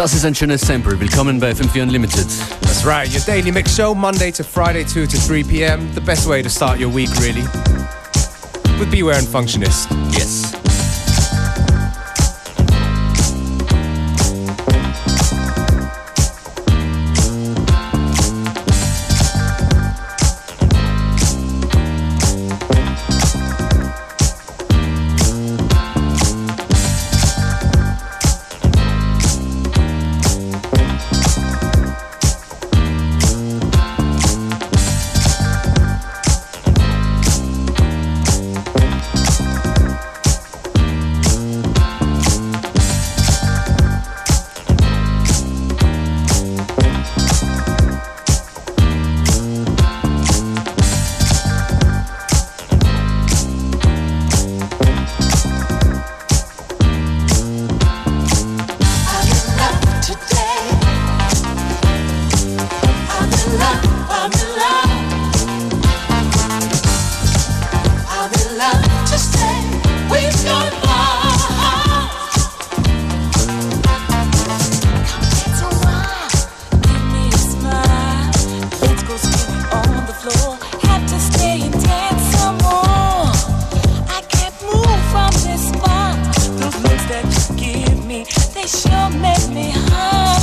Das ist ein schönes Sample. Willkommen bei FM4 Unlimited. That's right, your daily mix show, Monday to Friday, 2 to 3 p.m. The best way to start your week, really. With Beware and Functionist. you make me high.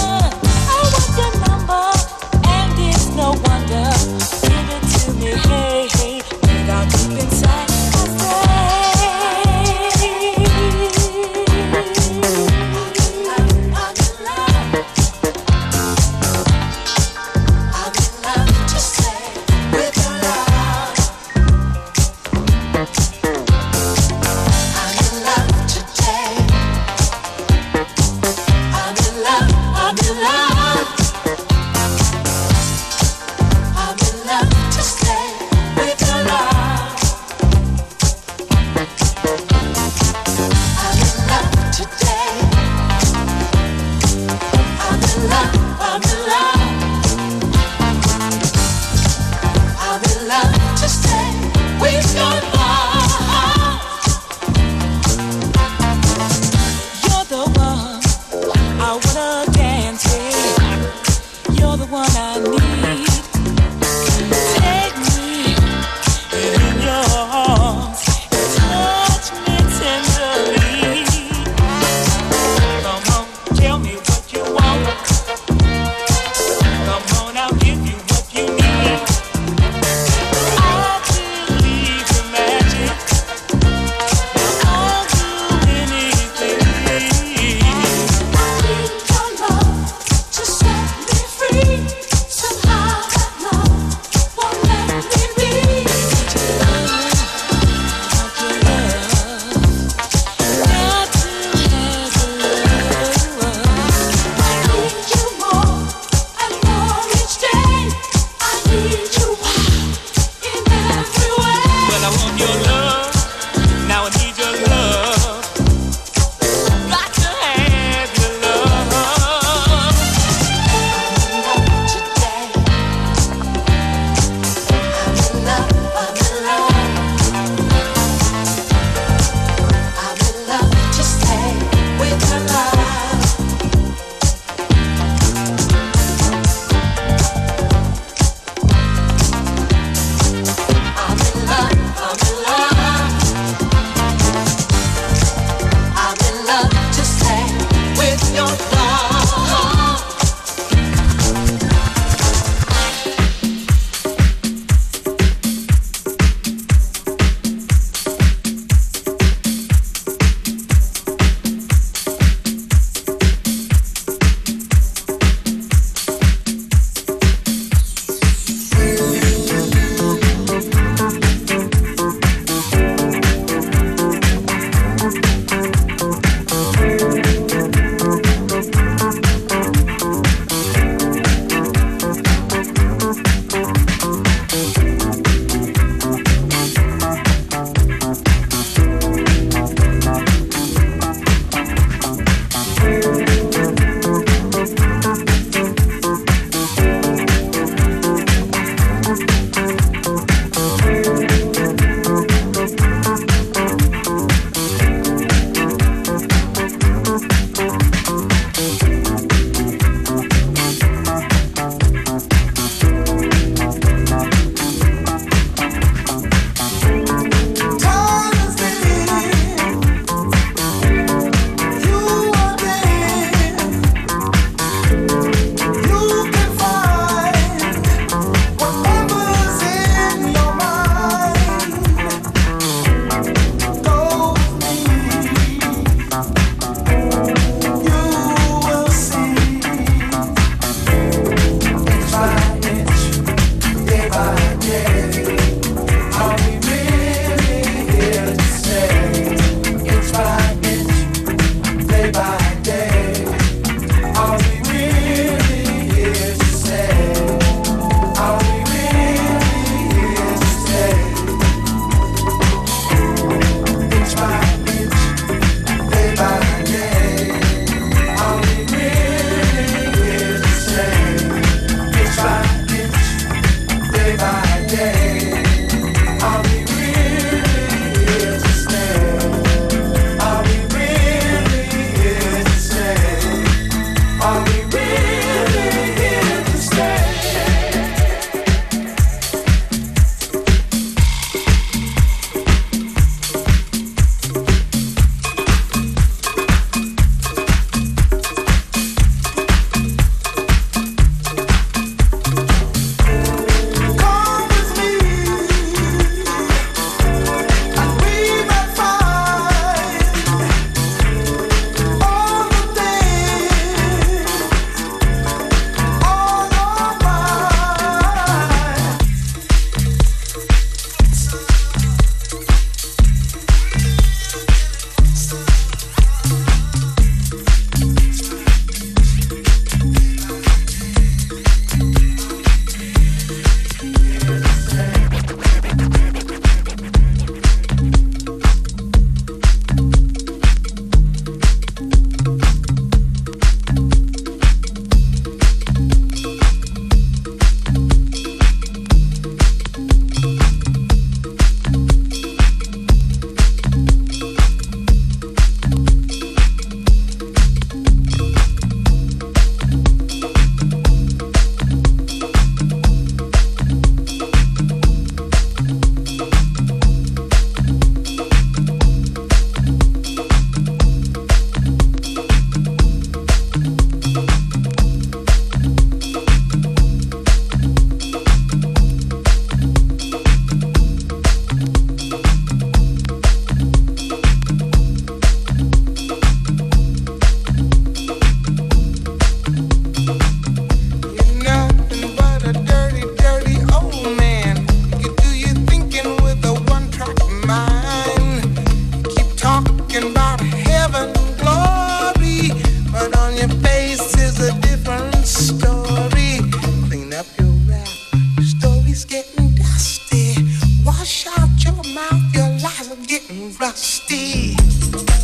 getting rusty.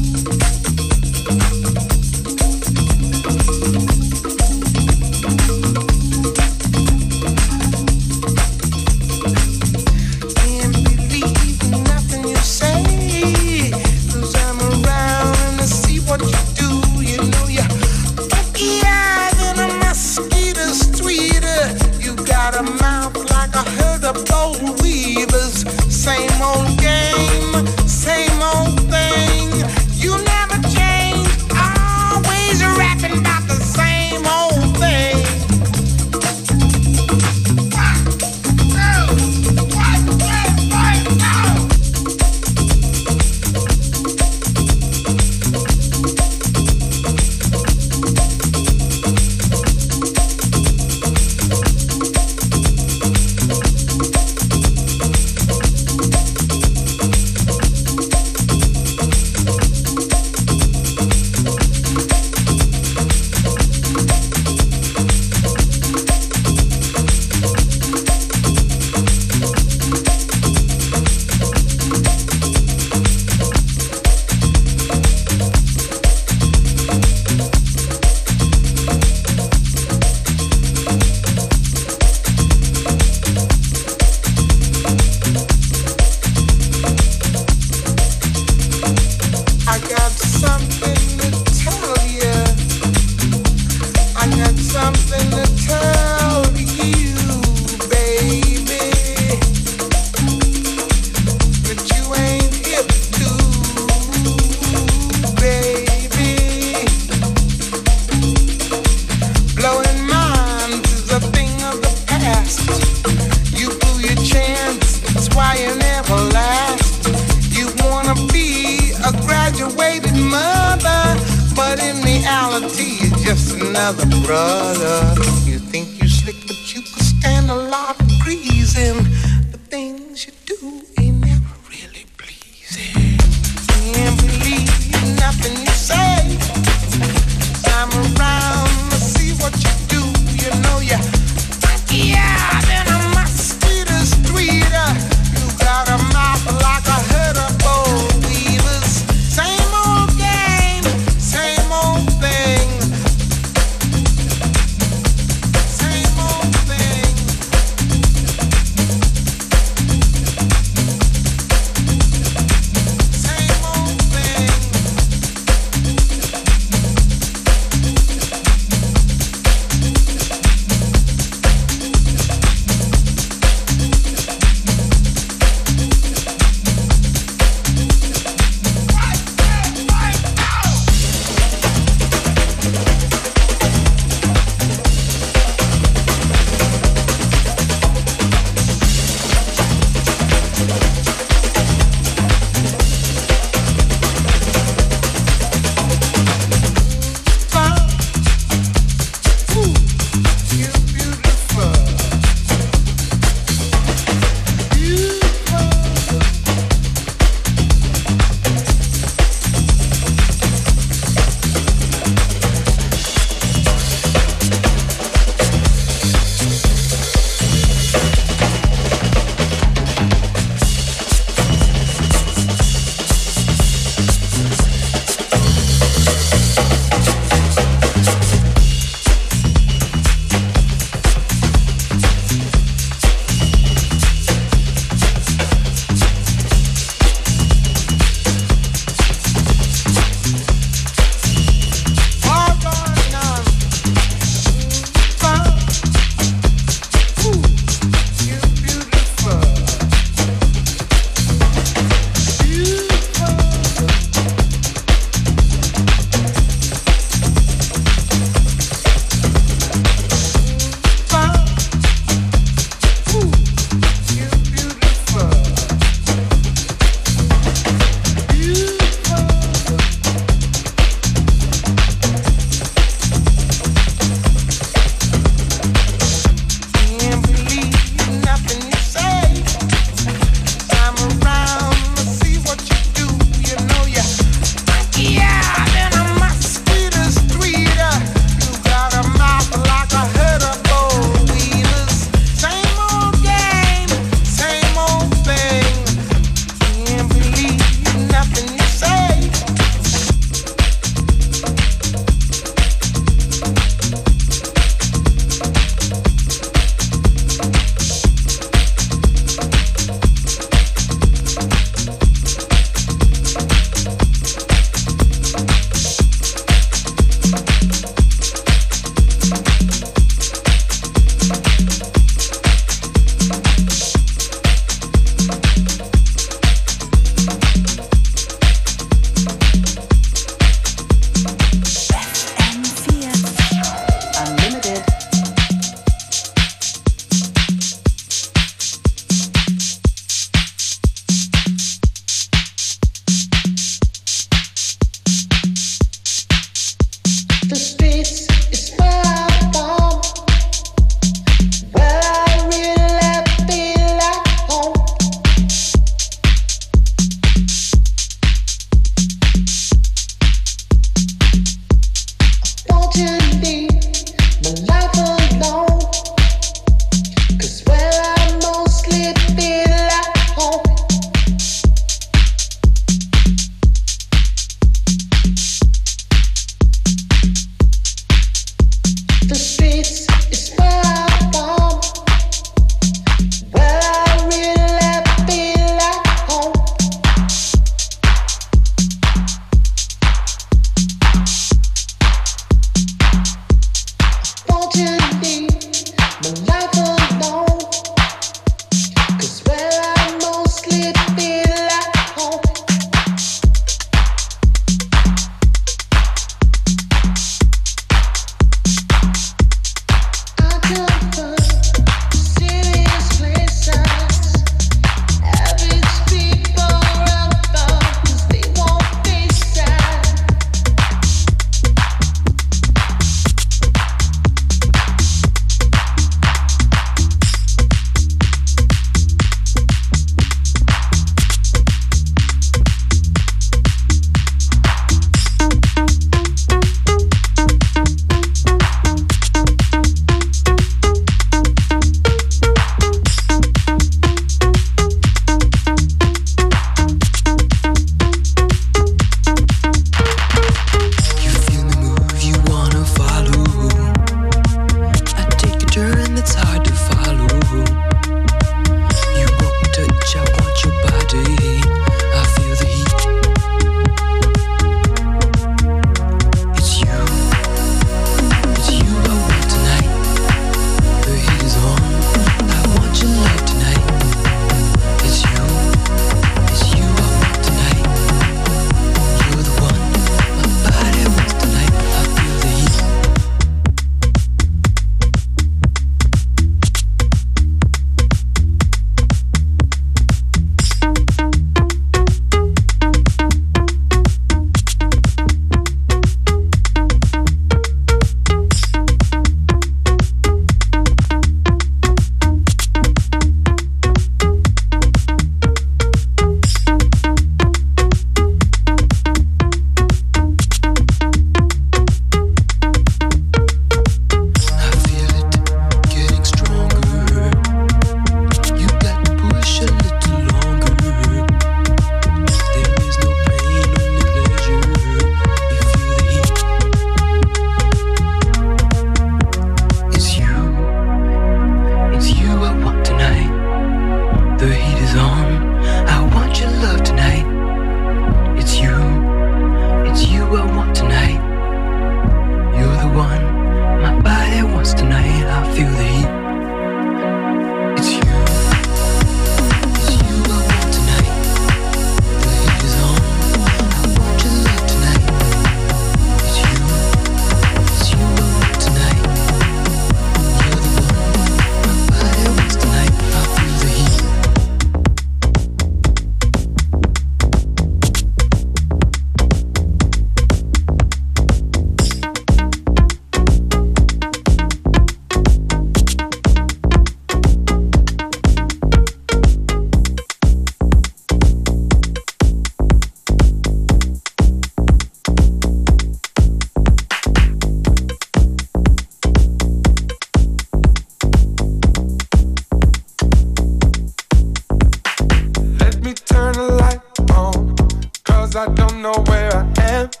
Know where I am.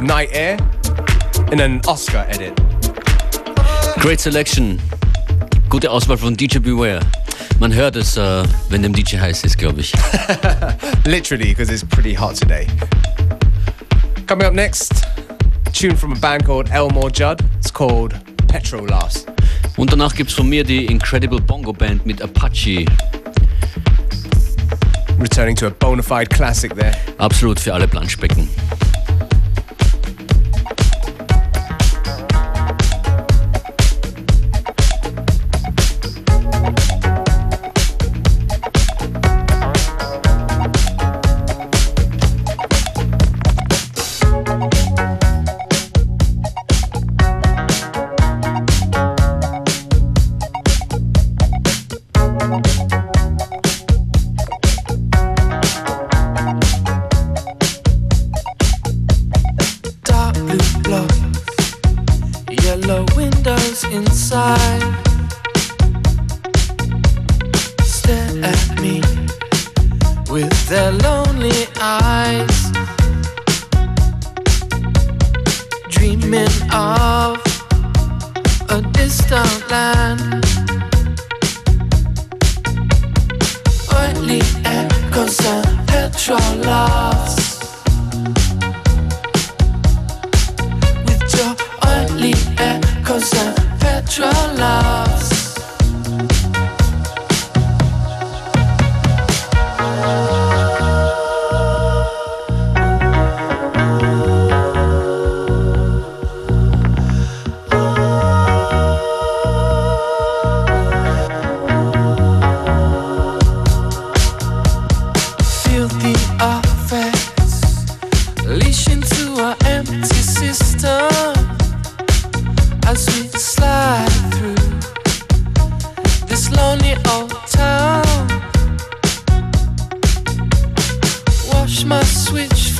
With Night Air in an Oscar edit. Great Selection. Gute Auswahl von DJ Beware. Man hört es, uh, wenn dem DJ heiß ist, glaube ich. Literally, because it's pretty hot today. Coming up next, a tune from a band called Elmore Judd. It's called Petro Last. Und danach gibt's von mir die Incredible Bongo Band mit Apache. Returning to a bona fide classic there. Absolut für alle Planschbecken.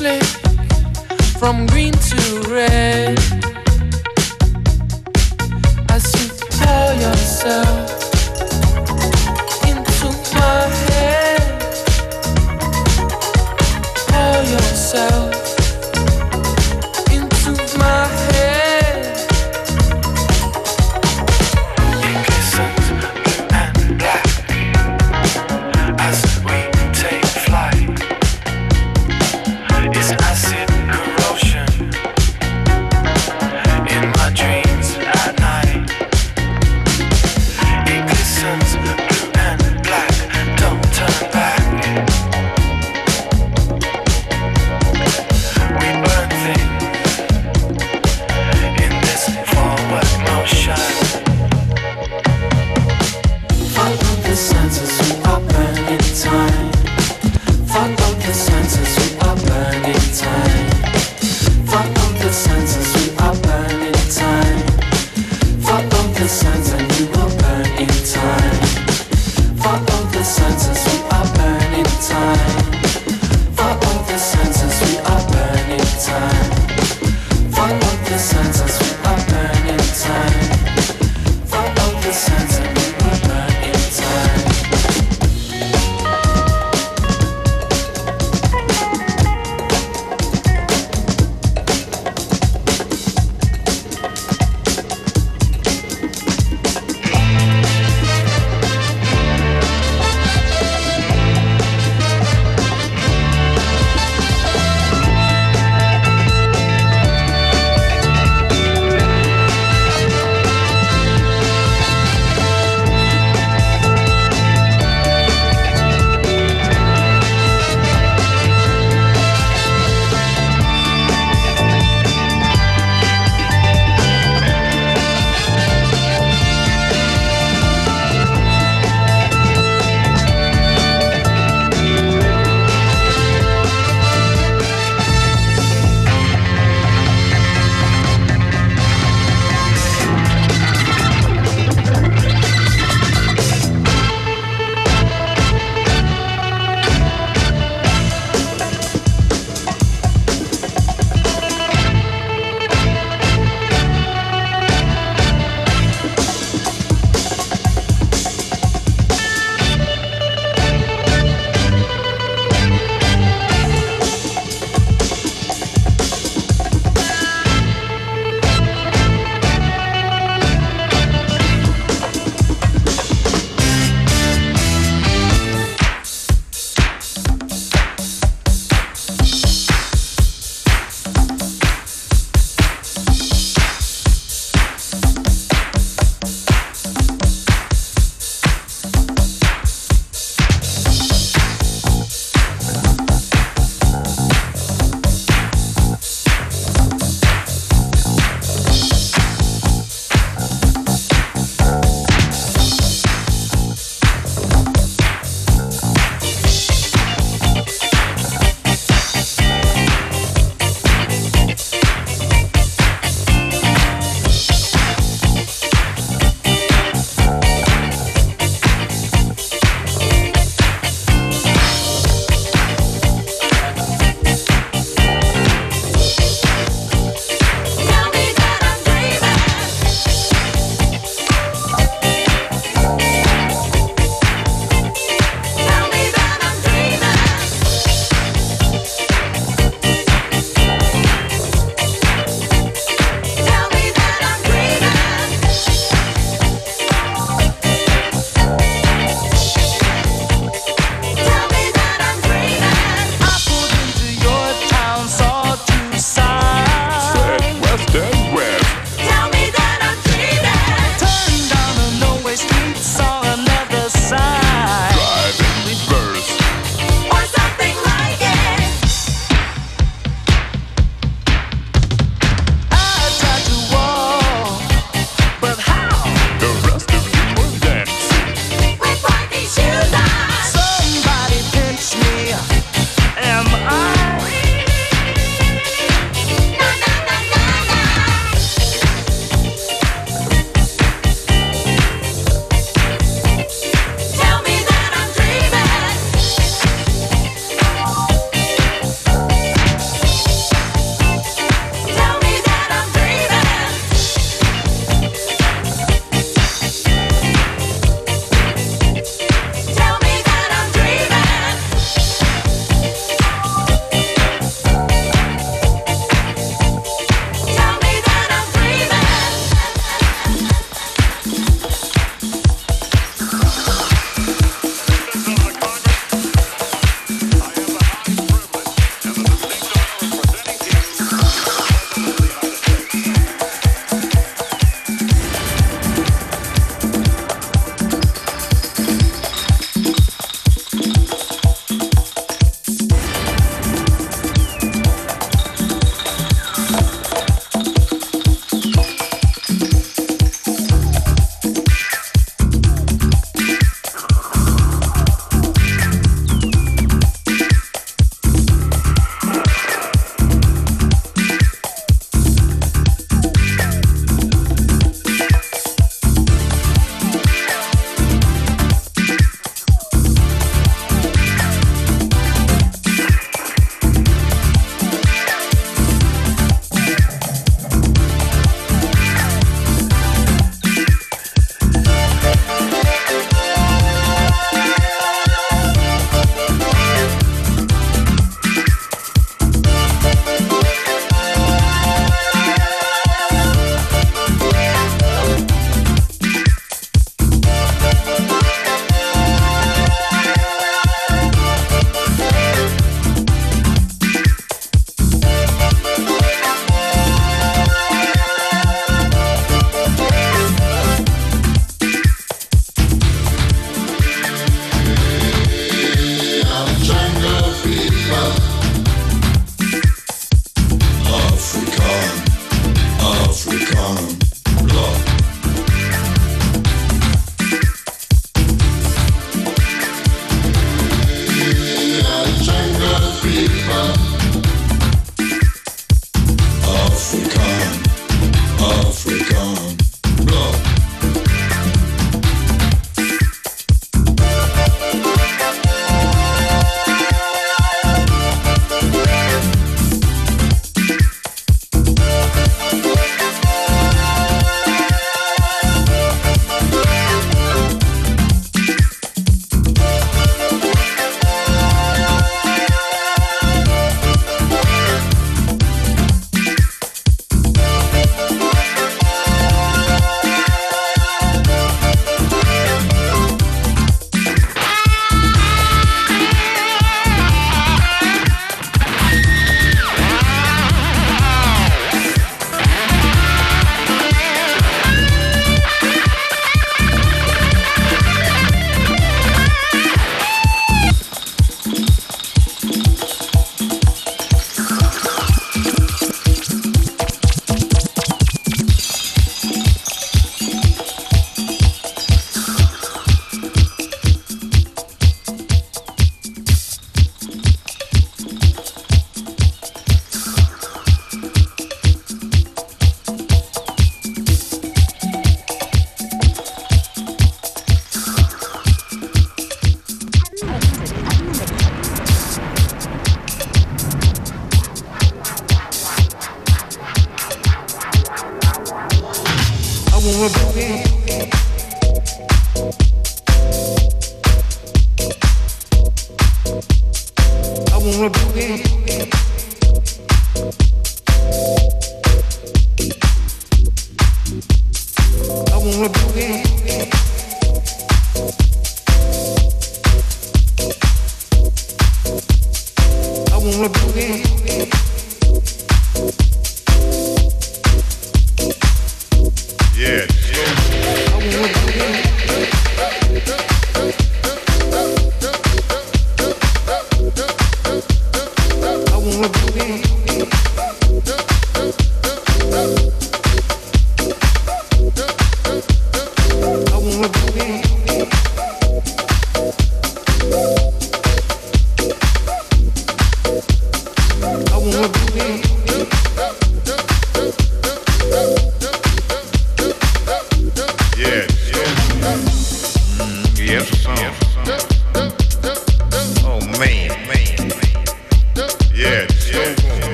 flick from green to red. As you pour yourself into my head.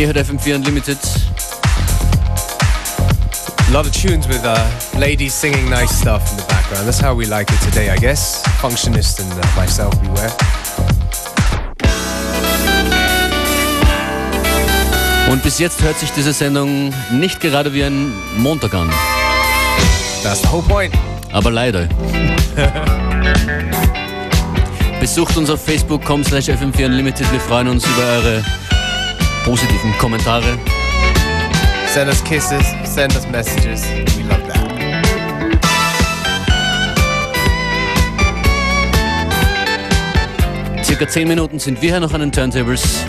Ihr hört FM4 Unlimited. A lot of tunes with uh, ladies singing nice stuff in the background. That's how we like it today, I guess. Functionist and uh, myself, beware. Und bis jetzt hört sich diese Sendung nicht gerade wie ein Montag an. That's the whole point. Aber leider. Besucht uns auf facebook.com slash fm4 unlimited. Wir freuen uns über eure positiven Kommentare. Send us kisses, send us messages. We love that. Circa 10 Minuten sind wir hier noch an den Turntables.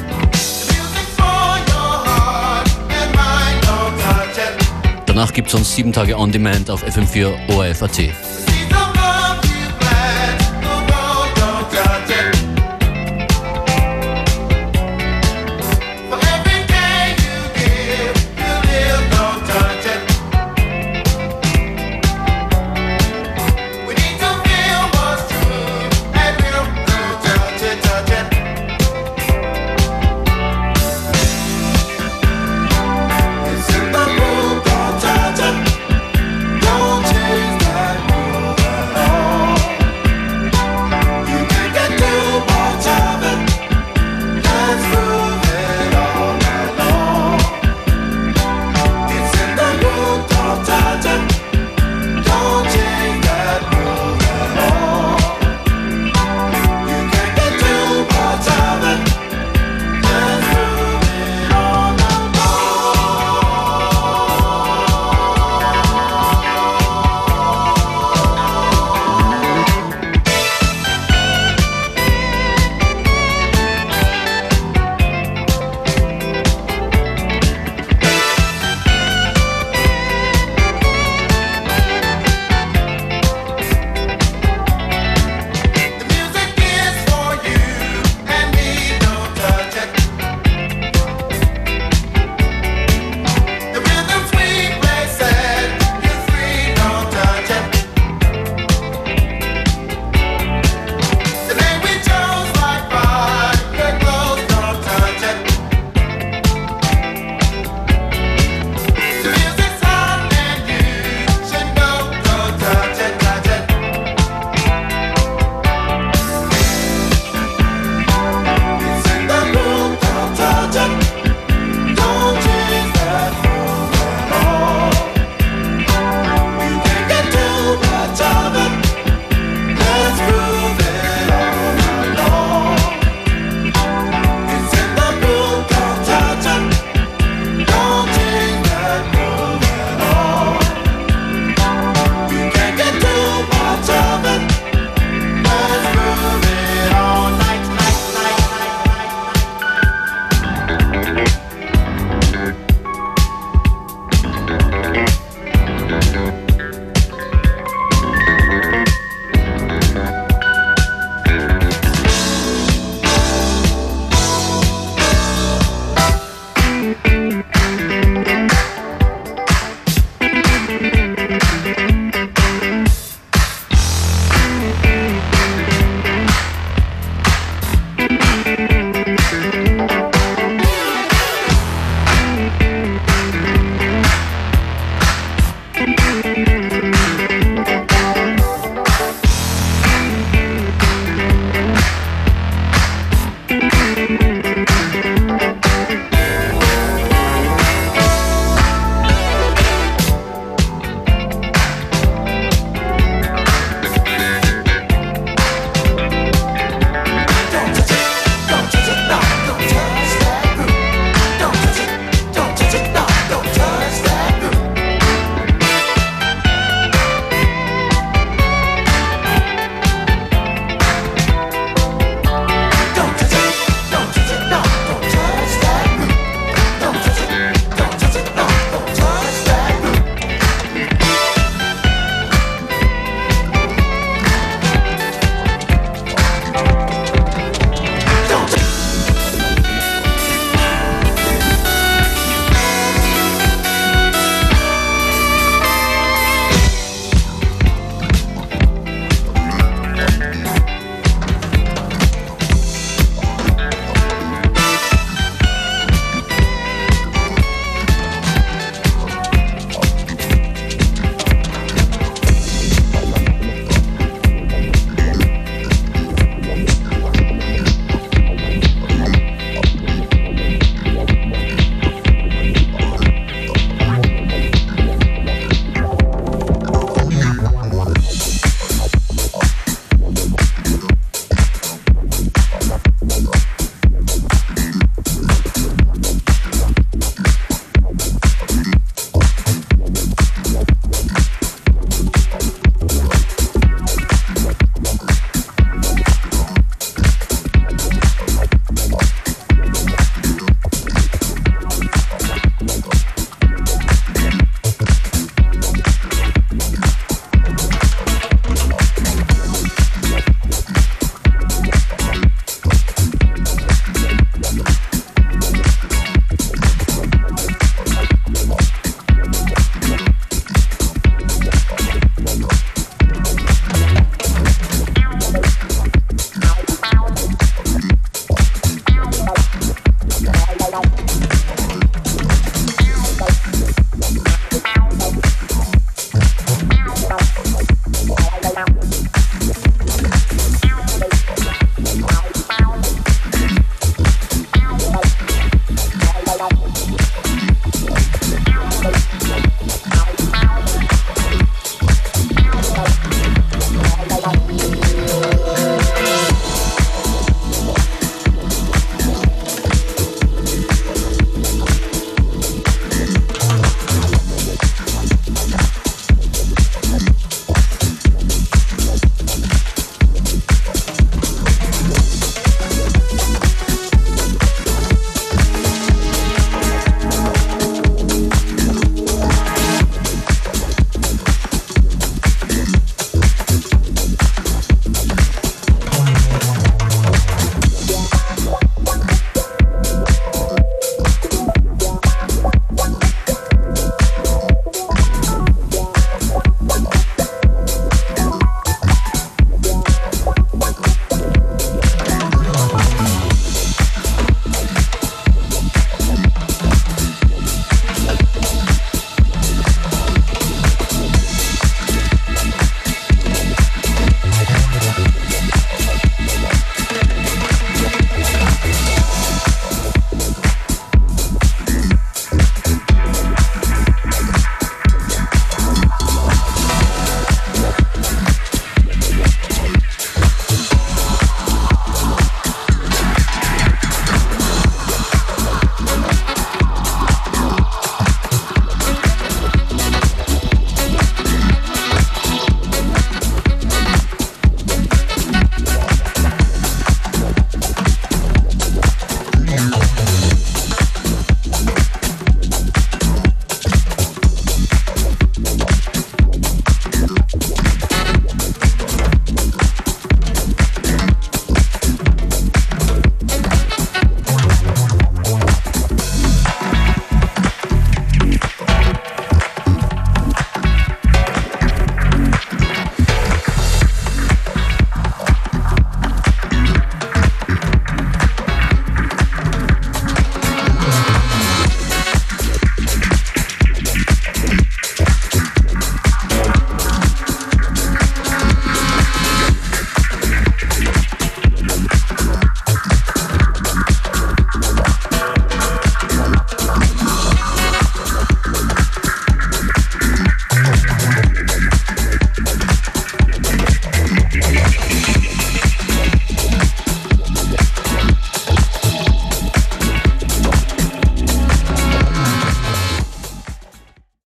Danach gibt es uns sieben Tage on demand auf FM4 ORF.at.